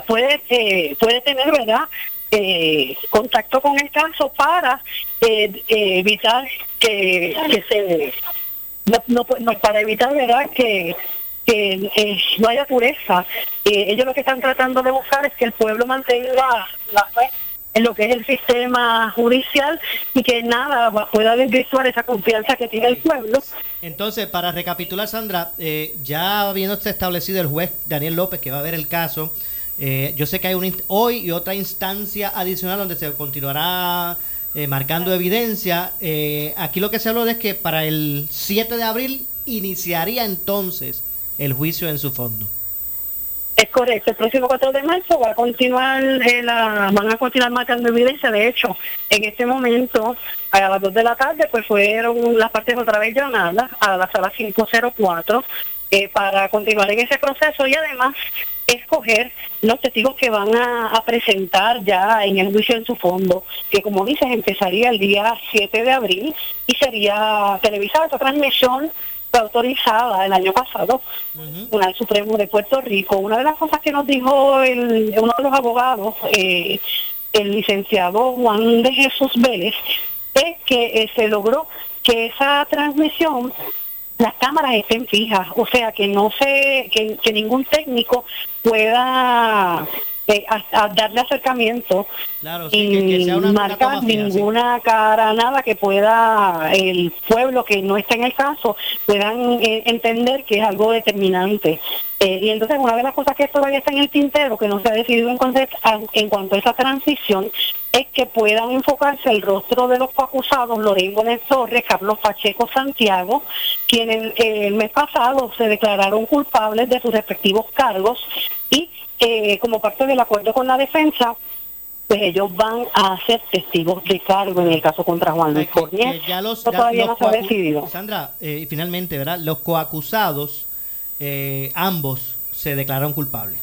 puede, eh, puede tener, ¿verdad? Eh, contacto con el caso para eh, eh, evitar que, que se no, no, pu- no, para evitar verdad que que eh, no haya pureza. Eh, ellos lo que están tratando de buscar es que el pueblo mantenga la fe en lo que es el sistema judicial y que nada pueda desvirtuar esa confianza que tiene el pueblo. Entonces, para recapitular, Sandra, eh, ya habiéndose establecido el juez Daniel López que va a ver el caso, eh, yo sé que hay una hoy y otra instancia adicional donde se continuará eh, marcando evidencia. Eh, aquí lo que se habló es que para el 7 de abril iniciaría entonces el juicio en su fondo. Es correcto, el próximo 4 de marzo va a continuar, eh, la, van a continuar marcando evidencia. De hecho, en este momento, a las 2 de la tarde, pues fueron las partes otra vez llamadas a la sala 504 eh, para continuar en ese proceso y además escoger los testigos que van a, a presentar ya en el juicio en su fondo, que como dices empezaría el día 7 de abril y sería televisada esta transmisión fue autorizada el año pasado Tribunal Supremo de Puerto Rico. Una de las cosas que nos dijo el, uno de los abogados, eh, el licenciado Juan de Jesús Vélez, es que eh, se logró que esa transmisión las cámaras estén fijas, o sea que no se, que, que ningún técnico pueda a- a darle acercamiento Claro, y marcar ninguna cara, nada que pueda el pueblo que no está en el caso puedan eh, entender que es algo determinante. Eh, y entonces una de las cosas que todavía está en el tintero, que no se ha decidido en, cuanto a- en cuanto a esa transición, es que puedan enfocarse el rostro de los acusados, Lorraine Bonet Torres, Carlos Pacheco Santiago, quienes eh, el mes pasado se declararon culpables de sus respectivos cargos y eh, como parte del acuerdo con la defensa, pues ellos van a ser testigos de cargo en el caso contra Juan Luis Cornier. Ya los, todavía los no se ha coacu- decidido. Sandra, eh, finalmente, ¿verdad? Los coacusados, eh, ambos se declararon culpables.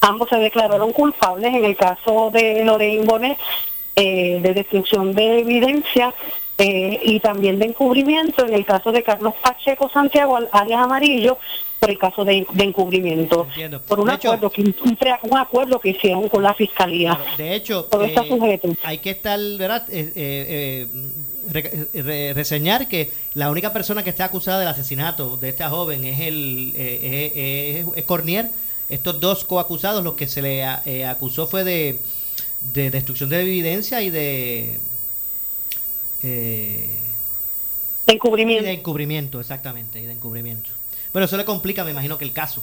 Ambos se declararon culpables en el caso de Lorraine Bonet eh, de destrucción de evidencia eh, y también de encubrimiento en el caso de Carlos Pacheco Santiago, al- alias Amarillo, por el caso de, de encubrimiento, por un De hecho- acuerdo, que, un, un acuerdo que hicieron con la fiscalía. De hecho, está eh, sujeto. hay que estar, ¿verdad? Eh, eh, eh, re- re- reseñar que la única persona que está acusada del asesinato de esta joven es el eh, eh, es- es Cornier. Estos dos coacusados, lo que se le eh, acusó fue de, de destrucción de evidencia y de eh, de encubrimiento. Y de encubrimiento, exactamente, y de encubrimiento. Bueno, eso le complica, me imagino que el caso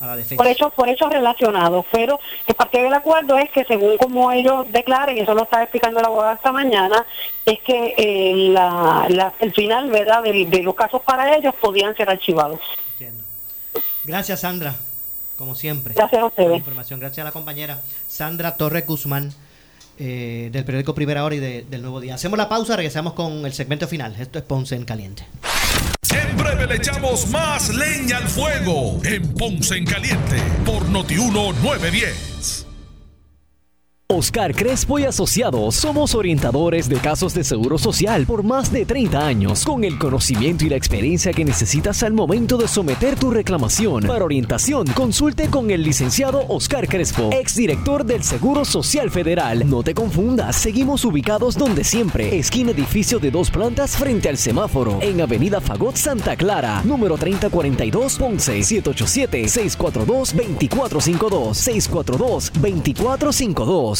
a la defensa. Por hechos, por hechos relacionados, pero que parte del acuerdo es que según como ellos declaren, y eso lo está explicando el abogado esta mañana, es que eh, la- la- el final verdad de, de los casos para ellos podían ser archivados. Gracias, Sandra, como siempre. Gracias a ustedes. la información. Gracias a la compañera Sandra Torres Guzmán eh, del periódico Primera Hora y de- del Nuevo Día. Hacemos la pausa, regresamos con el segmento final. Esto es Ponce en Caliente. En breve le echamos más leña al fuego en Ponce en Caliente por Notiuno 910. Oscar Crespo y Asociados somos orientadores de casos de seguro social por más de 30 años, con el conocimiento y la experiencia que necesitas al momento de someter tu reclamación. Para orientación, consulte con el licenciado Oscar Crespo, exdirector del Seguro Social Federal. No te confundas, seguimos ubicados donde siempre, esquina edificio de dos plantas frente al semáforo, en Avenida Fagot Santa Clara, número 3042 Ponce, 787-642-2452, 642-2452.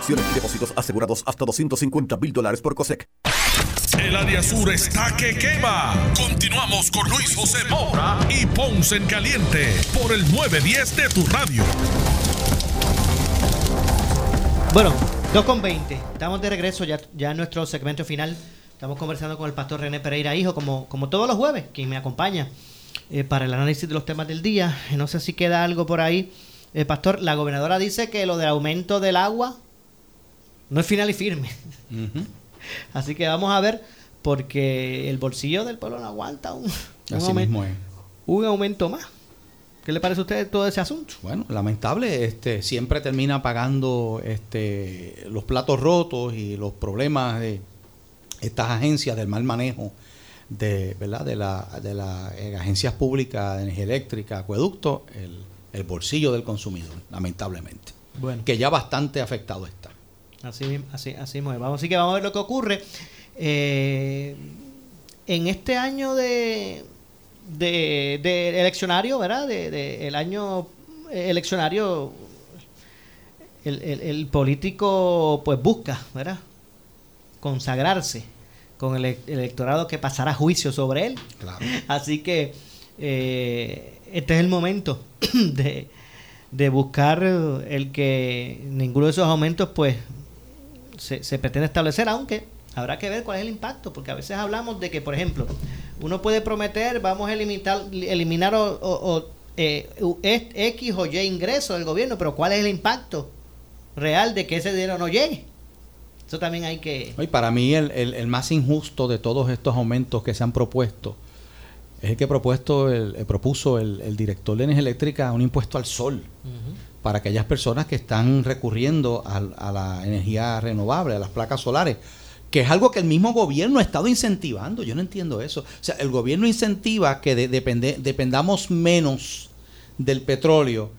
Acciones y depósitos asegurados hasta 250 mil dólares por COSEC. El área sur está que quema. Continuamos con Luis José Moura y Ponce en Caliente por el 910 de tu radio. Bueno, 2 con 20. Estamos de regreso ya, ya en nuestro segmento final. Estamos conversando con el pastor René Pereira Hijo, como, como todos los jueves, quien me acompaña eh, para el análisis de los temas del día. No sé si queda algo por ahí. Eh, pastor, la gobernadora dice que lo del aumento del agua no es final y firme. [LAUGHS] Así que vamos a ver, porque el bolsillo del pueblo no aguanta un, un Así aumento, mismo es. un aumento más. ¿Qué le parece a usted todo ese asunto? Bueno, lamentable, este, siempre termina pagando este, los platos rotos y los problemas de estas agencias del mal manejo de, ¿verdad? de las de las eh, agencias públicas de energía eléctrica, acueducto, el, el bolsillo del consumidor, lamentablemente. Bueno. Que ya bastante afectado está. Así, mismo- así, así mismo. Vamos, así que vamos a ver lo que ocurre. Eh, en este año de, de, de eleccionario, ¿verdad? De, de el año eleccionario, el, el- el político pues busca, ¿verdad? Consagrarse con el, electorado que pasará juicio sobre él. [LAUGHS] Así que eh, este es el momento [CLEARS THROAT] de, de buscar el que ninguno de esos aumentos pues se, pretende establecer, aunque habrá que ver cuál es el impacto, porque a veces hablamos de que, por ejemplo, uno puede prometer, vamos a eliminar, eliminar o, o- o, eh, X o Y ingresos del gobierno, pero cuál es el impacto real de que ese dinero no llegue. Eso también hay que... Para mí el, el- el más injusto de todos estos aumentos que se han propuesto es el que propuesto el, eh, propuso el, el director de energía eléctrica un impuesto al sol para aquellas personas que están recurriendo a, la energía renovable, a las placas solares, que es algo que el mismo gobierno ha estado incentivando. Yo no entiendo eso. O sea, el gobierno incentiva que de- depende- dependamos menos del petróleo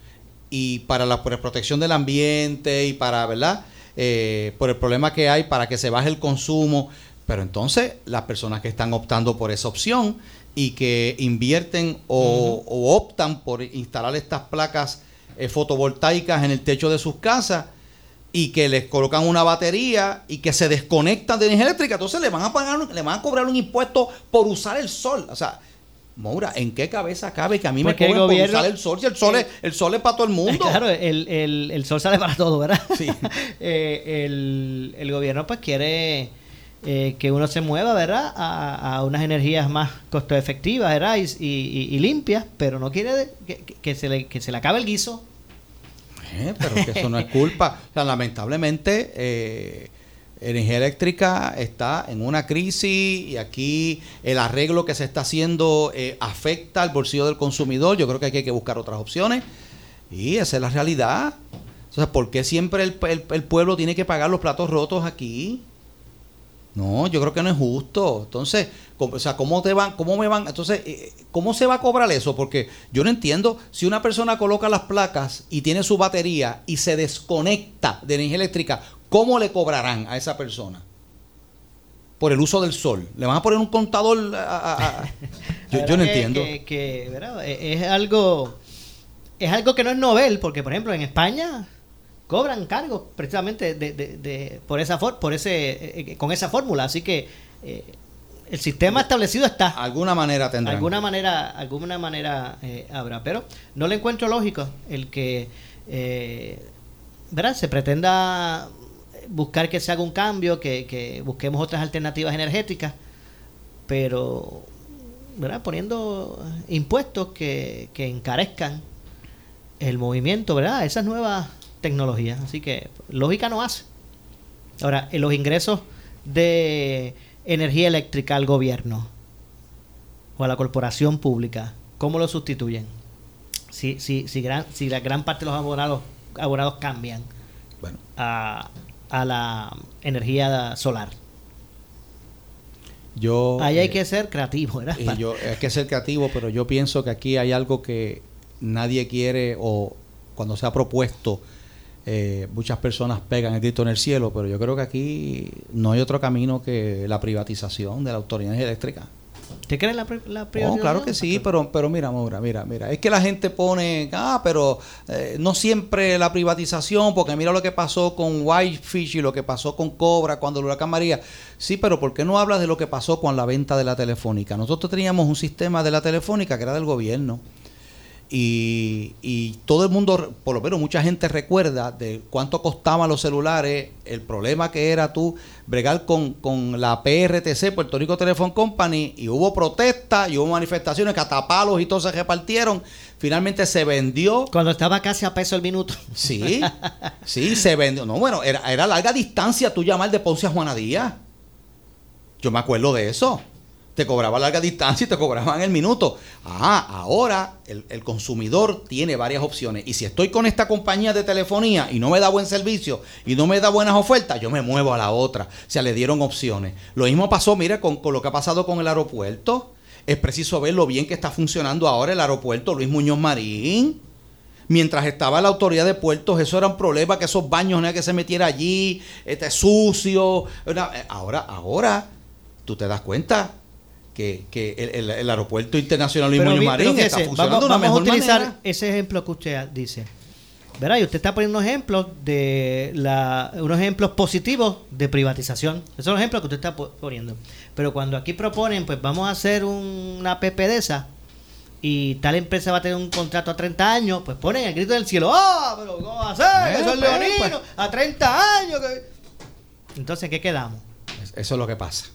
y para la por la protección del ambiente y para, ¿verdad? Eh, por el problema que hay para que se baje el consumo. Pero entonces las personas que están optando por esa opción y que invierten o, o optan por instalar estas placas eh, fotovoltaicas en el techo de sus casas y que les colocan una batería y que se desconectan de energía eléctrica, entonces le van a pagar, le van a cobrar un impuesto por usar el sol. O sea, Moura, ¿en qué cabeza cabe que a mí Porque me el cobren por usar el sol? Si el sol, es, el sol es para todo el mundo. Claro, el, el- el sol sale para todo, ¿verdad? Sí. [LAUGHS] el, el gobierno pues quiere eh, que uno se mueva, ¿verdad? A, a unas energías más costo efectivas, ¿verdad? Y, y- y limpias, pero no quiere que, se le, que se le acabe el guiso. Eh, pero que eso no es culpa. [LAUGHS] O sea, lamentablemente, eh, energía eléctrica está en una crisis y aquí el arreglo que se está haciendo eh, afecta al bolsillo del consumidor. Yo creo que aquí hay que buscar otras opciones y esa es la realidad. O sea, ¿por qué siempre el, el- el pueblo tiene que pagar los platos rotos aquí? No, yo creo que no es justo. Entonces, ¿cómo- o sea, ¿cómo te van, cómo me van? Entonces, eh, ¿cómo se va a cobrar eso? Porque yo no entiendo si una persona coloca las placas y tiene su batería y se desconecta de energía eléctrica, ¿cómo le cobrarán a esa persona? Por el uso del sol. ¿Le van a poner un contador? a- a- a- [LAUGHS] Yo, yo no que- entiendo. Que. E- es algo es algo que no es novel, porque por ejemplo en España cobran cargos precisamente de, de- de- por esa for- por ese eh, eh, con esa fórmula, así que eh, el sistema establecido está. Alguna manera tendrán. Alguna manera, alguna manera eh, habrá, pero no le encuentro lógico el que ¿verdad? se pretenda buscar que se haga un cambio, que, que busquemos otras alternativas energéticas, pero ¿verdad? poniendo impuestos que, que encarezcan el movimiento, ¿verdad? Esas nuevas tecnologías. Así que lógica no hace. Ahora, en los ingresos de energía eléctrica al gobierno o a la corporación pública, ¿cómo lo sustituyen? Si, si, si, gran, si la gran parte de los abonados, abonados cambian a, a la energía solar. Yo, Ahí hay eh, que ser creativo, ¿verdad? Y yo, hay que ser creativo, pero yo pienso que aquí hay algo que nadie quiere o cuando se ha propuesto, eh, muchas personas pegan el grito en el cielo, pero yo creo que aquí no hay otro camino que la privatización de la autoridad eléctrica. ¿Te crees la, pri- la No, privatización? claro que sí, pero, pero mira, Maura, mira, mira, es que la gente pone, ah, pero eh, no siempre la privatización, porque mira lo que pasó con Whitefish y lo que pasó con Cobra cuando el huracán María. Sí, pero ¿por qué no hablas de lo que pasó con la venta de la telefónica? Nosotros teníamos un sistema de la telefónica que era del gobierno. Y, y todo el mundo, por lo menos mucha gente recuerda de cuánto costaban los celulares, el problema que era tú bregar con, con la PRTC, Puerto Rico Telephone Company, y hubo protestas y hubo manifestaciones, catapalos y todo se repartieron. Finalmente se vendió. Cuando estaba casi a peso el minuto. Sí, [LAUGHS] sí, se vendió. No, bueno, era, era larga distancia tú llamar de Ponce a Juana Díaz. Yo me acuerdo de eso. Te cobraba larga distancia y te cobraban el minuto. Ah, ahora el, consumidor tiene varias opciones. Y si estoy con esta compañía de telefonía y no me da buen servicio y no me da buenas ofertas, yo me muevo a la otra. O sea, le dieron opciones. Lo mismo pasó, mire, con, lo que ha pasado con el aeropuerto. Es preciso ver lo bien que está funcionando ahora el aeropuerto Luis Muñoz Marín. Mientras estaba la autoridad de puertos, eso era un problema, que esos baños no que se metiera allí, este sucio. Eh, Ahora, ahora, tú te das cuenta que, que el, el- el aeropuerto internacional Luis Muñoz Marín está funcionando vamos, de una vamos a utilizar manera. ese ejemplo que usted dice. ¿Verdad? Y usted está poniendo ejemplos de la, unos ejemplos positivos de privatización. Esos son los ejemplos que usted está po- poniendo. Pero cuando aquí proponen, pues vamos a hacer un- una PP de esa y tal empresa va a tener un contrato a 30 años, pues ponen el grito del cielo. ¡Ah! pero ¿cómo va a ser? Eso es pues, leonino, pues. a 30 años. que-". Entonces, ¿qué quedamos? Eso es lo que pasa.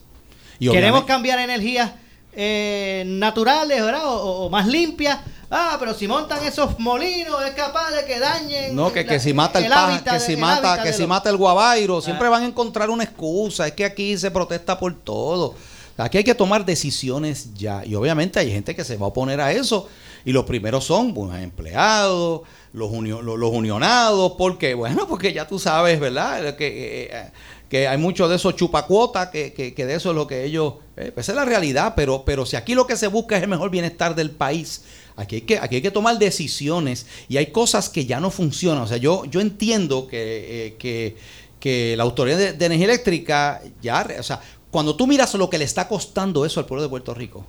Y Queremos cambiar energías eh, naturales, ¿verdad? O, más limpias. Ah, pero si montan esos molinos es capaz de que dañen. No, que, la- que si mata el, el hábitat que de- si el mata, que si los- mata el guabairo, siempre Ah. van a encontrar una excusa, es que aquí se protesta por todo. Aquí hay que tomar decisiones ya. Y obviamente hay gente que se va a oponer a eso. Y los primeros son los empleados, los, unio- los, los unionados, porque, bueno, porque ya tú sabes, ¿verdad? Que, eh, que hay mucho de esos chupacuotas, que, que, que de eso es lo que ellos... eh, pues esa es la realidad, pero, pero si aquí lo que se busca es el mejor bienestar del país, aquí hay que, aquí hay que tomar decisiones y hay cosas que ya no funcionan. O sea, yo, yo entiendo que, eh, que, que la Autoridad de, de Energía Eléctrica ya... O sea, cuando tú miras lo que le está costando eso al pueblo de Puerto Rico,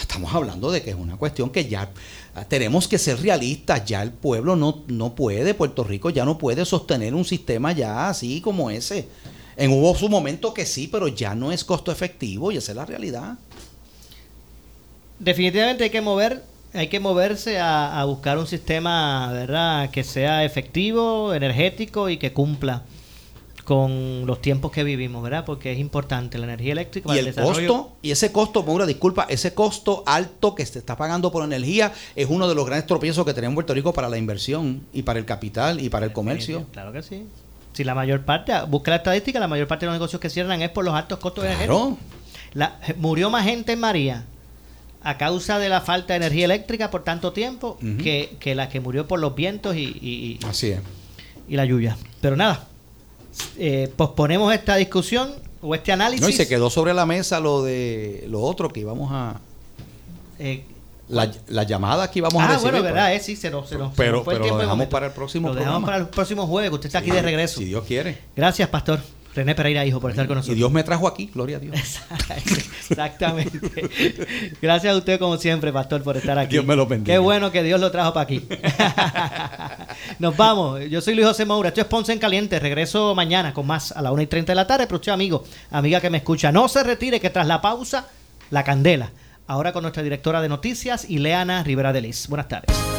Estamos hablando de que es una cuestión que ya tenemos que ser realistas. Ya el pueblo no, no puede, Puerto Rico ya no puede sostener un sistema ya así como ese. En hubo su momento que sí, pero ya no es costo efectivo y esa es la realidad. Definitivamente hay que mover, hay que moverse a, a buscar un sistema, ¿verdad? Que sea efectivo, energético y que cumpla con los tiempos que vivimos, ¿verdad? Porque es importante la energía eléctrica para Y el, el desarrollo. costo, y ese costo, Maura, disculpa, ese costo alto que se está pagando por energía es uno de los grandes tropiezos que tenemos en Puerto Rico para la inversión y para el capital y para el comercio. Claro que sí. Si la mayor parte, busca la estadística, la mayor parte de los negocios que cierran es por los altos costos Claro. energéticos. La- murió más gente en María a causa de la falta de energía eléctrica por tanto tiempo que, que la que murió por los vientos y, y- y- Así es. y la lluvia. Pero nada, eh, posponemos esta discusión o este análisis. No, y se quedó sobre la mesa lo de lo otro que íbamos a. Eh, la, la llamada que íbamos a ah, recibir. bueno, pues. verdad, eh, sí, se nos, se nos- se Pero- nos fue el pero lo tiempo dejamos momento. para el próximo Lo dejamos programa. para el próximo jueves, que usted está aquí de regreso. Si Dios quiere. Gracias, pastor. René Pereira, hijo, por estar con Y nosotros. Dios me trajo aquí, gloria a Dios. [LAUGHS] Exactamente. Gracias a usted, como siempre, pastor, por estar aquí. Dios me lo bendiga. Qué bueno que Dios lo trajo para aquí. [LAUGHS] Nos vamos. Yo soy Luis José Moura. Esto es Ponce en Caliente. Regreso mañana con más a la 1 y 30 de la tarde. Pero usted, amigo, amiga que me escucha, no se retire que tras la pausa, la candela. Ahora con nuestra directora de noticias, Ileana Rivera de Liz. Buenas tardes.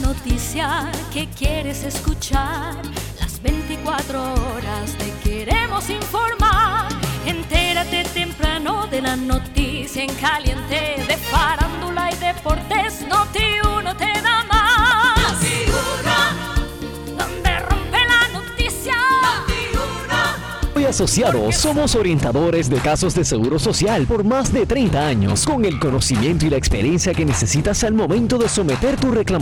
La noticia que quieres escuchar. Las 24 horas te queremos informar. Entérate temprano de la noticia en caliente. De farándula y deportes, Noti uno te da más. Donde rompe la noticia. Hoy asociados somos orientadores de casos de seguro social por más de 30 años, con el conocimiento y la experiencia que necesitas al momento de someter tu reclamación.